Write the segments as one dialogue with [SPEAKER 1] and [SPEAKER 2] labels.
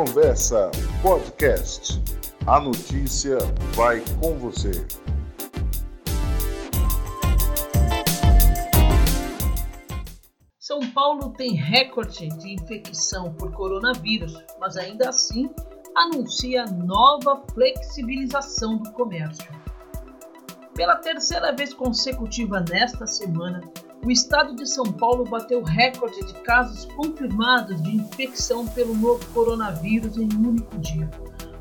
[SPEAKER 1] Conversa Podcast. A notícia vai com você.
[SPEAKER 2] São Paulo tem recorde de infecção por coronavírus, mas ainda assim anuncia nova flexibilização do comércio. Pela terceira vez consecutiva nesta semana, o estado de São Paulo bateu recorde de casos confirmados de infecção pelo novo coronavírus em um único dia,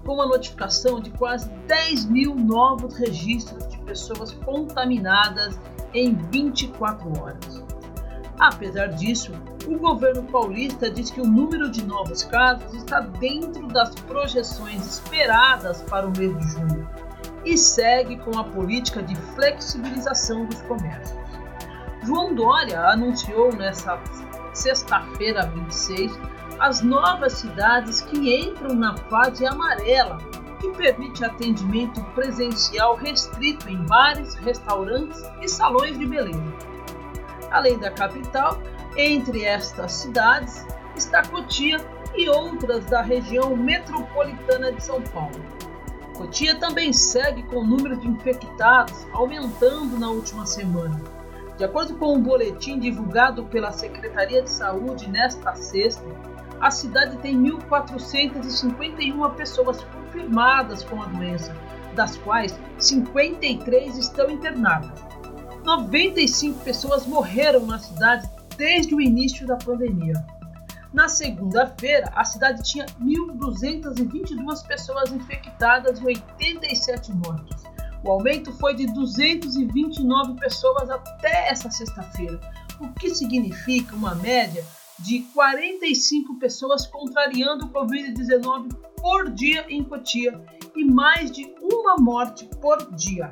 [SPEAKER 2] com uma notificação de quase 10 mil novos registros de pessoas contaminadas em 24 horas. Apesar disso, o governo paulista diz que o número de novos casos está dentro das projeções esperadas para o mês de junho e segue com a política de flexibilização dos comércios. João Dória anunciou nesta sexta-feira 26 as novas cidades que entram na fase amarela, que permite atendimento presencial restrito em bares, restaurantes e salões de beleza. Além da capital, entre estas cidades está Cotia e outras da região metropolitana de São Paulo. Cotia também segue com o número de infectados aumentando na última semana. De acordo com um boletim divulgado pela Secretaria de Saúde nesta sexta, a cidade tem 1.451 pessoas confirmadas com a doença, das quais 53 estão internadas. 95 pessoas morreram na cidade desde o início da pandemia. Na segunda-feira, a cidade tinha 1.222 pessoas infectadas e 87 mortos. O aumento foi de 229 pessoas até essa sexta-feira, o que significa uma média de 45 pessoas contrariando o Covid-19 por dia em Cotia e mais de uma morte por dia.